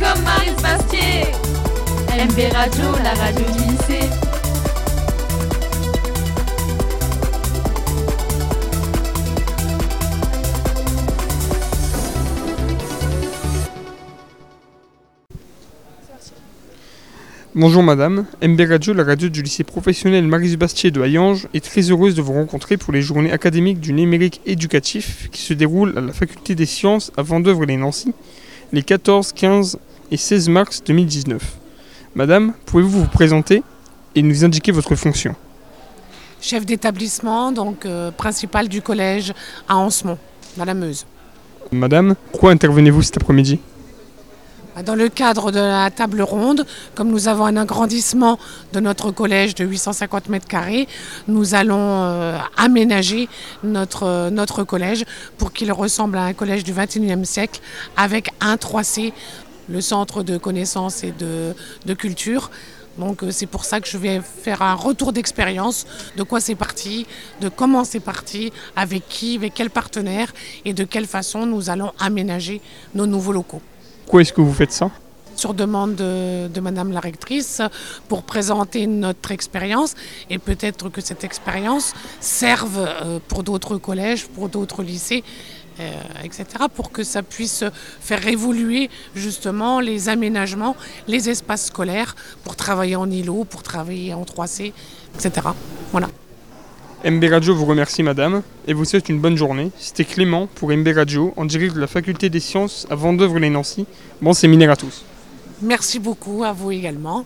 comme Marie. MB Radio, la radio du lycée. Bonjour madame, MB Radio, la radio du lycée professionnel Marie Bastier de Hayange, est très heureuse de vous rencontrer pour les journées académiques du numérique éducatif qui se déroulent à la faculté des sciences à Vendœuvre les Nancy les 14, 15 et 16 mars 2019. Madame, pouvez-vous vous présenter et nous indiquer votre fonction? Chef d'établissement, donc euh, principal du collège à Ansemont, dans la Meuse. Madame, pourquoi intervenez-vous cet après-midi? Dans le cadre de la table ronde, comme nous avons un agrandissement de notre collège de 850 mètres carrés, nous allons euh, aménager notre, notre collège pour qu'il ressemble à un collège du 21e siècle avec un 3C, le centre de connaissances et de, culture. Donc euh, c'est pour ça que je vais faire un retour d'expérience de quoi c'est parti, de comment c'est parti, avec qui, avec quel partenaire et de quelle façon nous allons aménager nos nouveaux locaux. Pourquoi est-ce que vous faites ça? Sur demande de, de, Madame la rectrice pour présenter notre expérience et peut-être que cette expérience serve euh, pour d'autres collèges, pour d'autres lycées, euh, etc., pour que ça puisse faire évoluer justement les aménagements, les espaces scolaires pour travailler en îlot, pour travailler en 3C, etc. Voilà. MB Radio vous remercie madame et vous souhaite une bonne journée. C'était Clément pour MB Radio en direct de la faculté des sciences à Vendœuvre-les-Nancy. Bon séminaire à tous. Merci beaucoup à vous également.